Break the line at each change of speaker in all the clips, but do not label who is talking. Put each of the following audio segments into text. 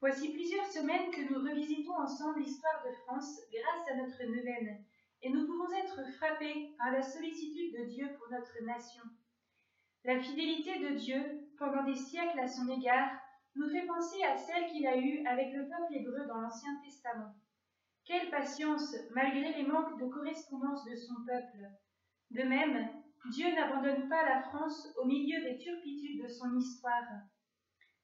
Voici plusieurs semaines que nous revisitons ensemble l'histoire de France grâce à notre neuvaine, et nous pouvons être frappés par la sollicitude de Dieu pour notre nation. La fidélité de Dieu pendant des siècles à son égard nous fait penser à celle qu'il a eue avec le peuple hébreu dans l'Ancien Testament. Quelle patience, malgré les manques de correspondance de son peuple. De même, Dieu n'abandonne pas la France au milieu des turpitudes de son histoire.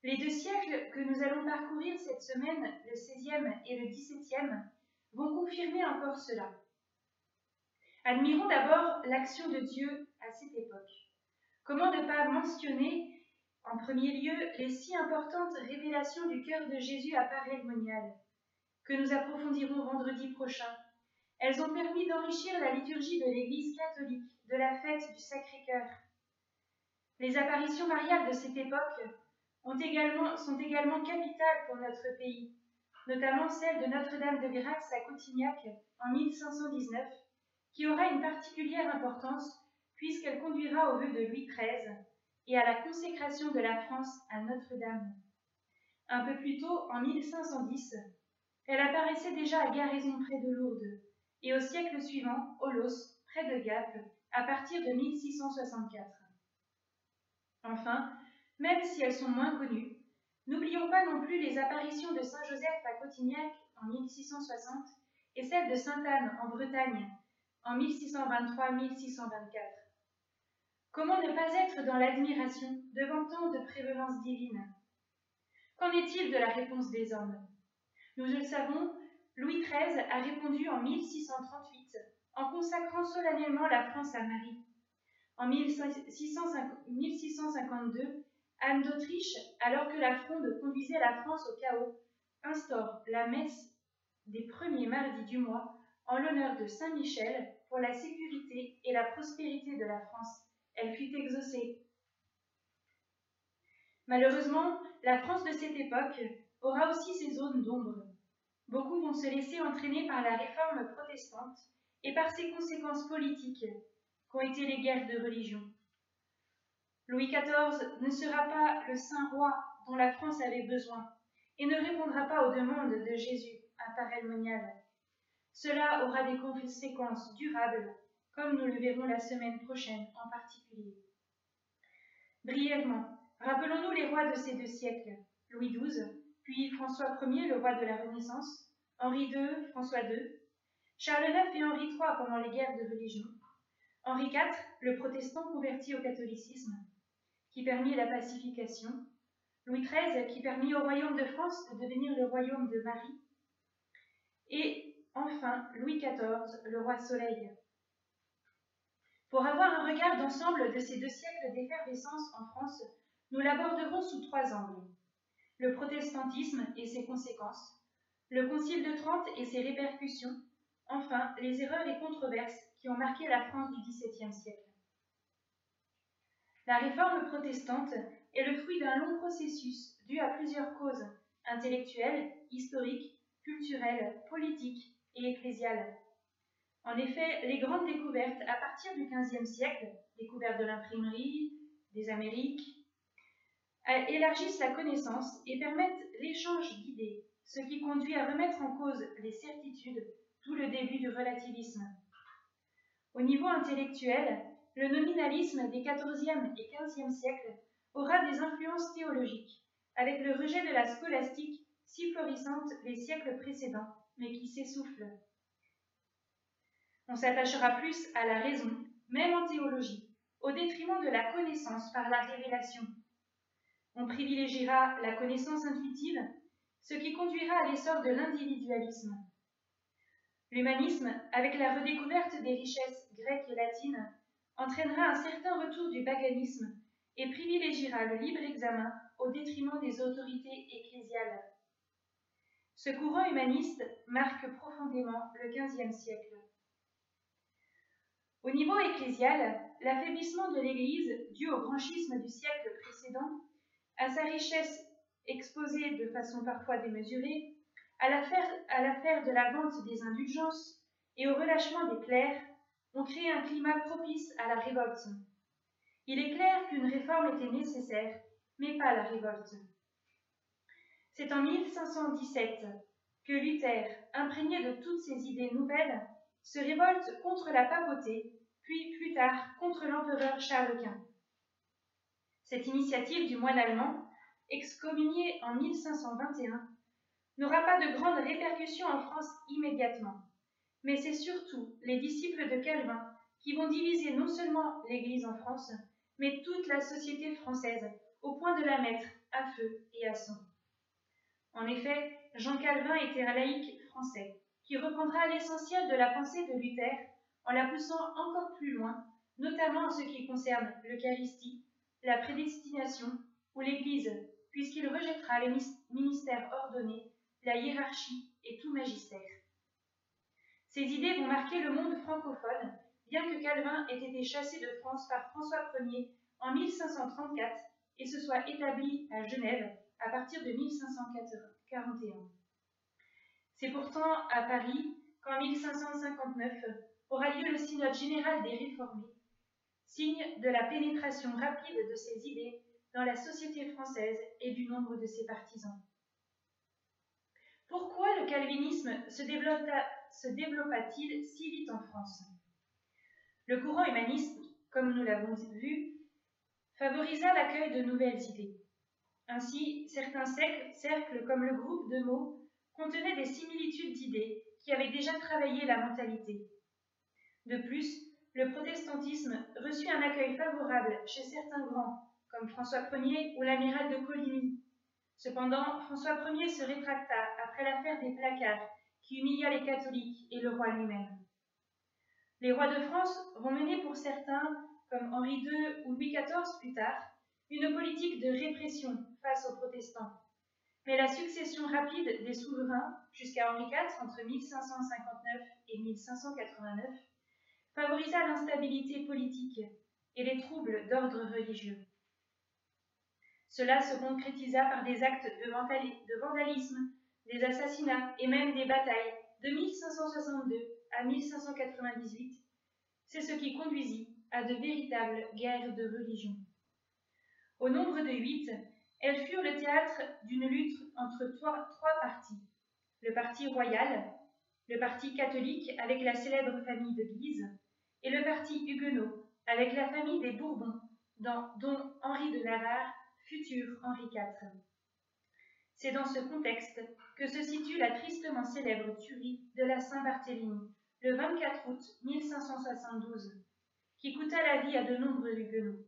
Les deux siècles que nous allons parcourir cette semaine, le XVIe et le XVIIe, vont confirmer encore cela. Admirons d'abord l'action de Dieu à cette époque. Comment ne pas mentionner en premier lieu les si importantes révélations du cœur de Jésus à Paray Monial, que nous approfondirons vendredi prochain. Elles ont permis d'enrichir la liturgie de l'Église catholique de la fête du Sacré-Cœur. Les apparitions mariales de cette époque sont également capitales pour notre pays, notamment celle de Notre-Dame de Grâce à Coutignac en 1519, qui aura une particulière importance puisqu'elle conduira au vœu de Louis XIII et à la consécration de la France à Notre-Dame. Un peu plus tôt, en 1510, elle apparaissait déjà à Garaison près de Lourdes, et au siècle suivant, Olos, près de Gap, à partir de 1664. Enfin, même si elles sont moins connues, n'oublions pas non plus les apparitions de Saint Joseph à Cotignac en 1660 et celles de Sainte Anne en Bretagne en 1623-1624. Comment ne pas être dans l'admiration devant tant de prévenance divine Qu'en est-il de la réponse des hommes? Nous le savons, Louis XIII a répondu en 1638 en consacrant solennellement la France à Marie. En 1652, Anne d'Autriche, alors que la Fronde conduisait la France au chaos, instaure la messe des premiers mardis du mois en l'honneur de Saint Michel pour la sécurité et la prospérité de la France. Elle fut exaucée. Malheureusement, la France de cette époque aura aussi ses zones d'ombre. Beaucoup vont se laisser entraîner par la réforme protestante et par ses conséquences politiques qu'ont été les guerres de religion. Louis XIV ne sera pas le saint roi dont la France avait besoin et ne répondra pas aux demandes de Jésus à Paray-Monial. Cela aura des conséquences durables, comme nous le verrons la semaine prochaine en particulier. Brièvement, rappelons-nous les rois de ces deux siècles, Louis XII, puis François Ier, le roi de la Renaissance, Henri II, François II, Charles IX et Henri III pendant les guerres de religion, Henri IV, le protestant converti au catholicisme, qui permit la pacification, Louis XIII, qui permit au royaume de France de devenir le royaume de Marie, et enfin Louis XIV, le roi Soleil. Pour avoir un regard d'ensemble de ces deux siècles d'effervescence en France, nous l'aborderons sous trois angles. Le protestantisme et ses conséquences, le Concile de Trente et ses répercussions, Enfin, les erreurs et controverses qui ont marqué la France du XVIIe siècle. La réforme protestante est le fruit d'un long processus dû à plusieurs causes intellectuelles, historiques, culturelles, politiques et ecclésiales. En effet, les grandes découvertes à partir du XVe siècle, découvertes de l'imprimerie, des Amériques, élargissent la connaissance et permettent l'échange d'idées, ce qui conduit à remettre en cause les certitudes tout le début du relativisme. Au niveau intellectuel, le nominalisme des XIVe et XVe siècles aura des influences théologiques, avec le rejet de la scolastique si florissante les siècles précédents, mais qui s'essouffle. On s'attachera plus à la raison, même en théologie, au détriment de la connaissance par la révélation. On privilégiera la connaissance intuitive, ce qui conduira à l'essor de l'individualisme, L'humanisme, avec la redécouverte des richesses grecques et latines, entraînera un certain retour du paganisme et privilégiera le libre examen au détriment des autorités ecclésiales. Ce courant humaniste marque profondément le XVe siècle. Au niveau ecclésial, l'affaiblissement de l'Église, dû au grand schisme du siècle précédent, à sa richesse exposée de façon parfois démesurée, à l'affaire de la vente des indulgences et au relâchement des clercs, ont créé un climat propice à la révolte. Il est clair qu'une réforme était nécessaire, mais pas la révolte. C'est en 1517 que Luther, imprégné de toutes ces idées nouvelles, se révolte contre la papauté, puis plus tard contre l'empereur Charles Quint. Cette initiative du moine allemand, excommunié en 1521, n'aura pas de grandes répercussions en France immédiatement, mais c'est surtout les disciples de Calvin qui vont diviser non seulement l'Église en France, mais toute la société française, au point de la mettre à feu et à sang. En effet, Jean Calvin était un laïc français, qui reprendra l'essentiel de la pensée de Luther en la poussant encore plus loin, notamment en ce qui concerne l'Eucharistie, la prédestination ou l'Église, puisqu'il rejettera les ministères ordonnés, la hiérarchie et tout magistère. Ces idées vont marquer le monde francophone, bien que Calvin ait été chassé de France par François Ier en 1534 et se soit établi à Genève à partir de 1541. C'est pourtant à Paris qu'en 1559 aura lieu le synode général des réformés, signe de la pénétration rapide de ces idées dans la société française et du nombre de ses partisans. Pourquoi le calvinisme se développa-t-il si vite en France? Le courant humaniste, comme nous l'avons vu, favorisa l'accueil de nouvelles idées. Ainsi, certains cercles, comme le groupe de mots, contenaient des similitudes d'idées qui avaient déjà travaillé la mentalité. De plus, le protestantisme reçut un accueil favorable chez certains grands, comme François Ier ou l'amiral de Coligny. Cependant, François Ier se rétracta après l'affaire des placards qui humilia les catholiques et le roi lui-même. Les rois de France vont mener pour certains, comme Henri II ou Louis XIV plus tard, une politique de répression face aux protestants. Mais la succession rapide des souverains, jusqu'à Henri IV entre 1559 et 1589, favorisa l'instabilité politique et les troubles d'ordre religieux. Cela se concrétisa par des actes de, vandalisme, des assassinats et même des batailles de 1562 à 1598. C'est ce qui conduisit à de véritables guerres de religion. Au nombre de huit, elles furent le théâtre d'une lutte entre trois, partis. Le parti royal, le parti catholique avec la célèbre famille de Guise, et le parti huguenot avec la famille des Bourbons, dont Henri de Navarre, futur Henri IV. C'est dans ce contexte que se situe la tristement célèbre tuerie de la Saint-Barthélemy, le 24 août 1572, qui coûta la vie à de nombreux huguenots.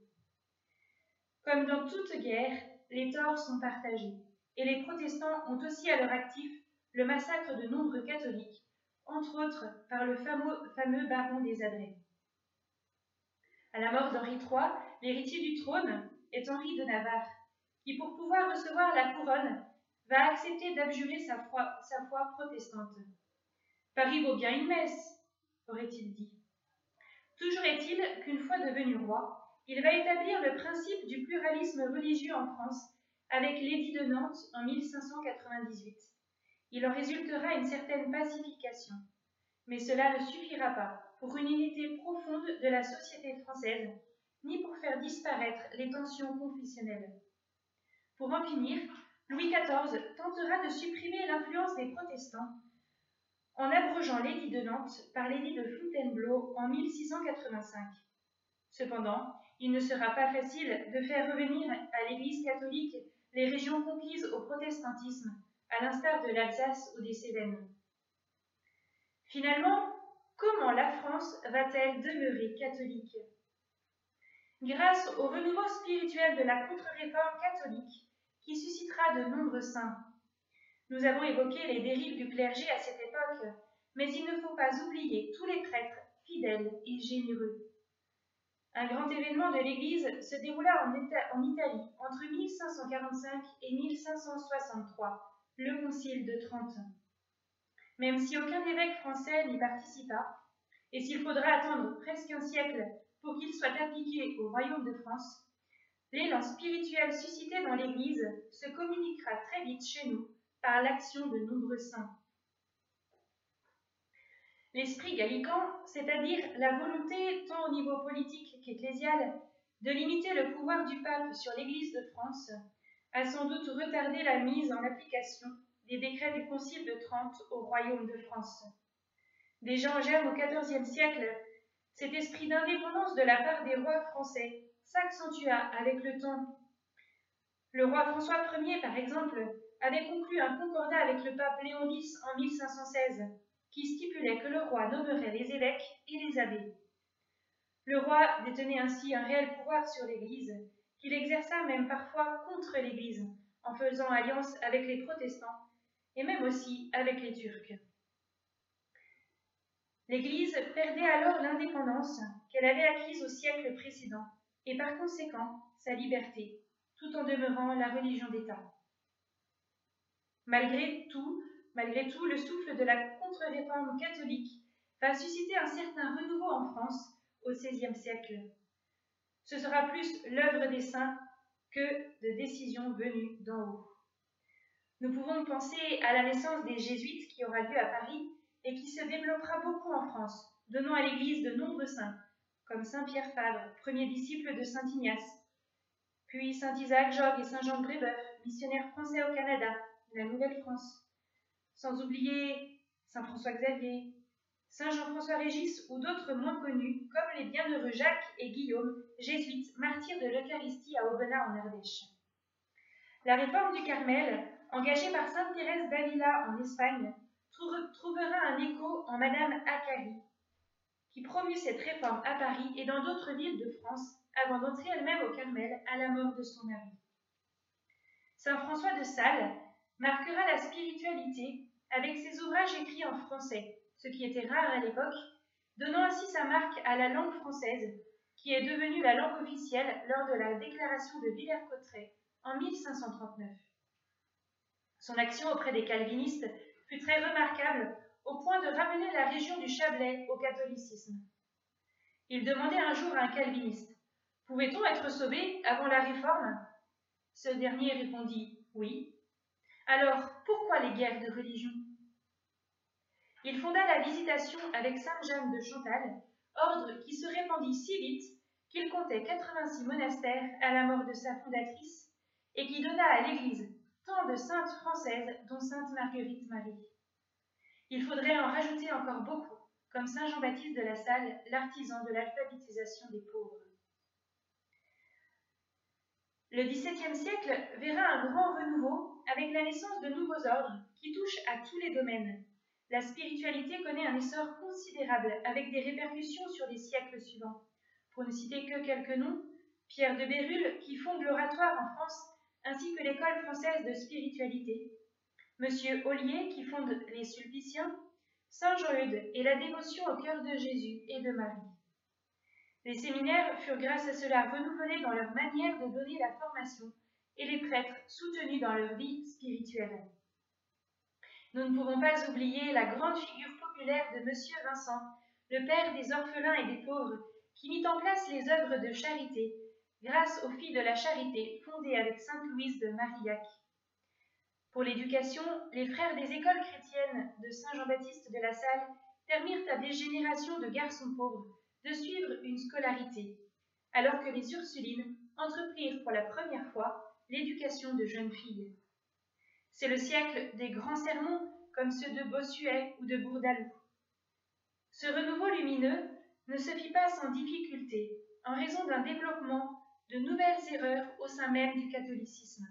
Comme dans toute guerre, les torts sont partagés, et les protestants ont aussi à leur actif le massacre de nombreux catholiques, entre autres par le fameux, baron des Adrets. À la mort d'Henri III, l'héritier du trône est Henri de Navarre, qui pour pouvoir recevoir la couronne va accepter d'abjurer sa foi, protestante. Paris vaut bien une messe, aurait-il dit. Toujours est-il qu'une fois devenu roi, il va établir le principe du pluralisme religieux en France avec l'édit de Nantes en 1598. Il en résultera une certaine pacification. Mais cela ne suffira pas pour une unité profonde de la société française, ni pour faire disparaître les tensions confessionnelles. Pour en finir, Louis XIV tentera de supprimer l'influence des protestants en abrogeant l'édit de Nantes par l'édit de Fontainebleau en 1685. Cependant, il ne sera pas facile de faire revenir à l'Église catholique les régions conquises au protestantisme, à l'instar de l'Alsace ou des Cévennes. Finalement, comment la France va-t-elle demeurer catholique? Grâce au renouveau spirituel de la contre-réforme catholique, qui suscitera de nombreux saints. Nous avons évoqué les dérives du clergé à cette époque, mais il ne faut pas oublier tous les prêtres fidèles et généreux. Un grand événement de l'Église se déroula en, Italie entre 1545 et 1563, le Concile de Trente. Même si aucun évêque français n'y participa, et s'il faudra attendre presque un siècle pour qu'il soit appliqué au royaume de France, l'élan spirituel suscité dans l'Église se communiquera très vite chez nous par l'action de nombreux saints. L'esprit gallican, c'est-à-dire la volonté, tant au niveau politique qu'ecclésial, de limiter le pouvoir du pape sur l'Église de France, a sans doute retardé la mise en application des décrets du Concile de Trente au royaume de France. Déjà en germe au XIVe siècle, cet esprit d'indépendance de la part des rois français s'accentua avec le temps. Le roi François Ier, par exemple, avait conclu un concordat avec le pape Léon X en 1516, qui stipulait que le roi nommerait les évêques et les abbés. Le roi détenait ainsi un réel pouvoir sur l'Église, qu'il exerça même parfois contre l'Église, en faisant alliance avec les protestants et même aussi avec les Turcs. L'Église perdait alors l'indépendance qu'elle avait acquise au siècle précédent, et par conséquent sa liberté, tout en demeurant la religion d'État. Malgré tout, malgré tout, le souffle de la contre-réforme catholique va susciter un certain renouveau en France au XVIe siècle. Ce sera plus l'œuvre des saints que de décisions venues d'en haut. Nous pouvons penser à la naissance des jésuites qui aura lieu à Paris et qui se développera beaucoup en France, donnant à l'Église de nombreux saints, comme Saint Pierre Fabre, premier disciple de Saint Ignace, puis Saint Isaac Jogues et Saint Jean de Brébeuf, missionnaires français au Canada, la Nouvelle-France, sans oublier Saint François Xavier, Saint Jean-François Régis ou d'autres moins connus, comme les bienheureux Jacques et Guillaume, jésuites, martyrs de l'Eucharistie à Aubenas en Ardèche. La réforme du Carmel, engagée par Sainte Thérèse d'Avila en Espagne, trouvera un écho en Madame Acari, qui promut cette réforme à Paris et dans d'autres villes de France avant d'entrer elle-même au Carmel à la mort de son mari. Saint François de Sales marquera la spiritualité avec ses ouvrages écrits en français, ce qui était rare à l'époque, donnant ainsi sa marque à la langue française, qui est devenue la langue officielle lors de la déclaration de Villers-Cotterêts en 1539. Son action auprès des calvinistes fut très remarquable au point de ramener la région du Chablais au catholicisme. Il demandait un jour à un calviniste Pouvait-on être sauvé avant la réforme? Ce dernier répondit Oui. Alors, pourquoi les guerres de religion? Il fonda la visitation avec Sainte Jeanne de Chantal, ordre qui se répandit si vite qu'il comptait 86 monastères à la mort de sa fondatrice et qui donna à l'Église tant de saintes françaises, dont sainte Marguerite Marie. Il faudrait en rajouter encore beaucoup, comme saint Jean-Baptiste de la Salle, l'artisan de l'alphabétisation des pauvres. Le XVIIe siècle verra un grand renouveau avec la naissance de nouveaux ordres qui touchent à tous les domaines. La spiritualité connaît un essor considérable avec des répercussions sur les siècles suivants. Pour ne citer que quelques noms, Pierre de Bérulle, qui fonde l'oratoire en France, ainsi que l'école française de spiritualité, Monsieur Ollier, qui fonde les Sulpiciens, Saint Jean-Eudes et la dévotion au cœur de Jésus et de Marie. Les séminaires furent grâce à cela renouvelés dans leur manière de donner la formation et les prêtres soutenus dans leur vie spirituelle. Nous ne pouvons pas oublier la grande figure populaire de Monsieur Vincent, le père des orphelins et des pauvres, qui mit en place les œuvres de charité grâce aux filles de la charité fondées avec Sainte Louise de Marillac. Pour l'éducation, les frères des écoles chrétiennes de Saint Jean-Baptiste de la Salle permirent à des générations de garçons pauvres de suivre une scolarité, alors que les Ursulines entreprirent pour la première fois l'éducation de jeunes filles. C'est le siècle des grands sermons comme ceux de Bossuet ou de Bourdaloue. Ce renouveau lumineux ne se fit pas sans difficulté en raison d'un développement de nouvelles erreurs au sein même du catholicisme.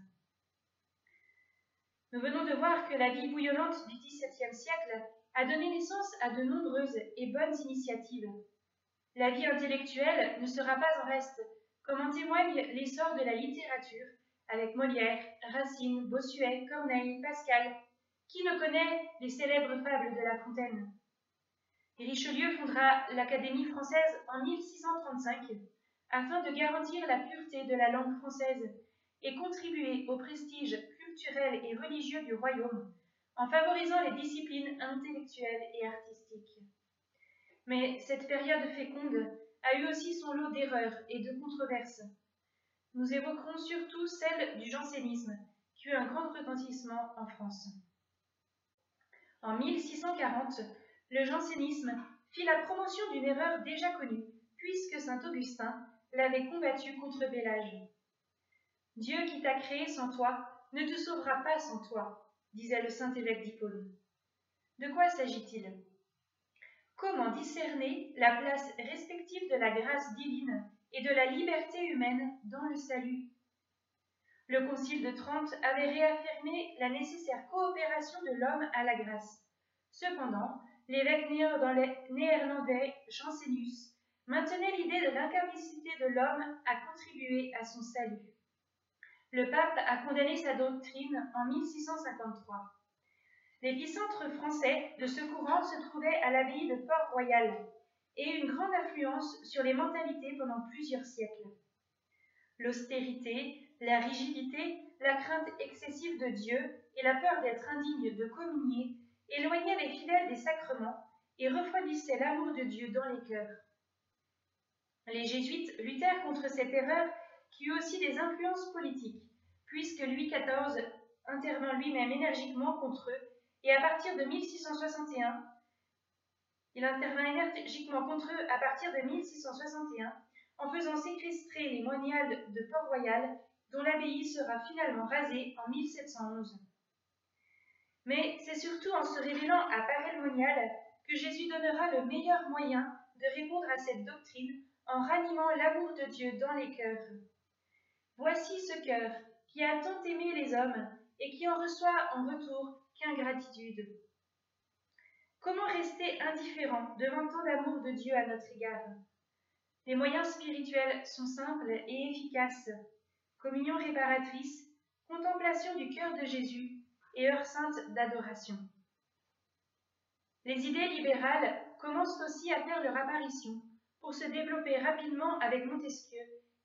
Nous venons de voir que la vie bouillonnante du XVIIe siècle a donné naissance à de nombreuses et bonnes initiatives la vie intellectuelle ne sera pas en reste, comme en témoigne l'essor de la littérature, avec Molière, Racine, Bossuet, Corneille, Pascal. Qui ne connaît les célèbres fables de La Fontaine? Richelieu fondera l'Académie française en 1635 afin de garantir la pureté de la langue française et contribuer au prestige et religieux du royaume en favorisant les disciplines intellectuelles et artistiques. Mais cette période féconde a eu aussi son lot d'erreurs et de controverses. Nous évoquerons surtout celle du jansénisme, qui eut un grand retentissement en France. En 1640, le jansénisme fit la promotion d'une erreur déjà connue, puisque saint Augustin l'avait combattue contre Bélage. Dieu qui t'a créé sans toi ne te sauvera pas sans toi, disait le saint évêque d'Hippone. De quoi s'agit-il? Comment discerner la place respective de la grâce divine et de la liberté humaine dans le salut? Le Concile de Trente avait réaffirmé la nécessaire coopération de l'homme à la grâce. Cependant, l'évêque néerlandais Jansénius maintenait l'idée de l'incapacité de l'homme à contribuer à son salut. Le pape a condamné sa doctrine en 1653. L'épicentre français de ce courant se trouvait à l'abbaye de Port-Royal et une grande influence sur les mentalités pendant plusieurs siècles. L'austérité, la rigidité, la crainte excessive de Dieu et la peur d'être indigne de communier éloignaient les fidèles des sacrements et refroidissaient l'amour de Dieu dans les cœurs. Les jésuites luttèrent contre cette erreur qui eut aussi des influences politiques, puisque Louis XIV intervint lui-même énergiquement contre eux, et à partir de 1661, il intervint énergiquement contre eux à partir de 1661, en faisant séquestrer les moniales de Port-Royal, dont l'abbaye sera finalement rasée en 1711. Mais c'est surtout en se révélant à pareil monial que Jésus donnera le meilleur moyen de répondre à cette doctrine en ranimant l'amour de Dieu dans les cœurs. Voici ce cœur qui a tant aimé les hommes et qui en reçoit en retour qu'ingratitude. Comment rester indifférent devant tant d'amour de Dieu à notre égard? Les moyens spirituels sont simples et efficaces. Communion réparatrice, contemplation du cœur de Jésus et heure sainte d'adoration. Les idées libérales commencent aussi à faire leur apparition pour se développer rapidement avec Montesquieu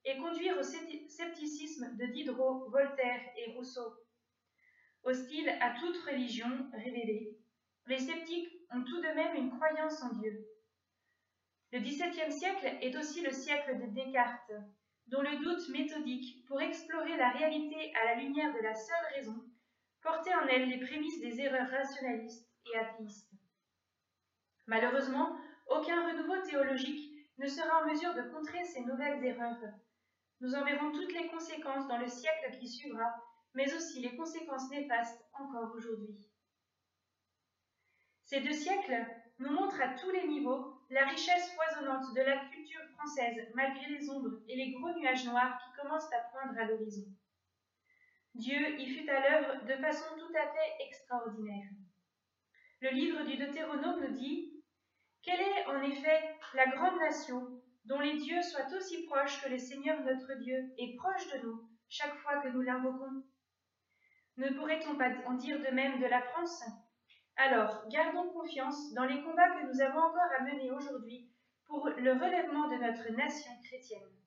et conduire au scepticisme de Diderot, Voltaire et Rousseau. Hostiles à toute religion révélée, les sceptiques ont tout de même une croyance en Dieu. Le XVIIe siècle est aussi le siècle de Descartes, dont le doute méthodique pour explorer la réalité à la lumière de la seule raison portait en elle les prémices des erreurs rationalistes et athéistes. Malheureusement, aucun renouveau théologique ne sera en mesure de contrer ces nouvelles erreurs. Nous en verrons toutes les conséquences dans le siècle qui suivra, mais aussi les conséquences néfastes encore aujourd'hui. Ces deux siècles nous montrent à tous les niveaux la richesse foisonnante de la culture française malgré les ombres et les gros nuages noirs qui commencent à poindre à l'horizon. Dieu y fut à l'œuvre de façon tout à fait extraordinaire. Le livre du Deutéronome nous dit quelle est en effet la grande nation dont les dieux soient aussi proches que le Seigneur notre Dieu est proche de nous chaque fois que nous l'invoquons Ne pourrait-on pas en dire de même de la France? Alors, gardons confiance dans les combats que nous avons encore à mener aujourd'hui pour le relèvement de notre nation chrétienne.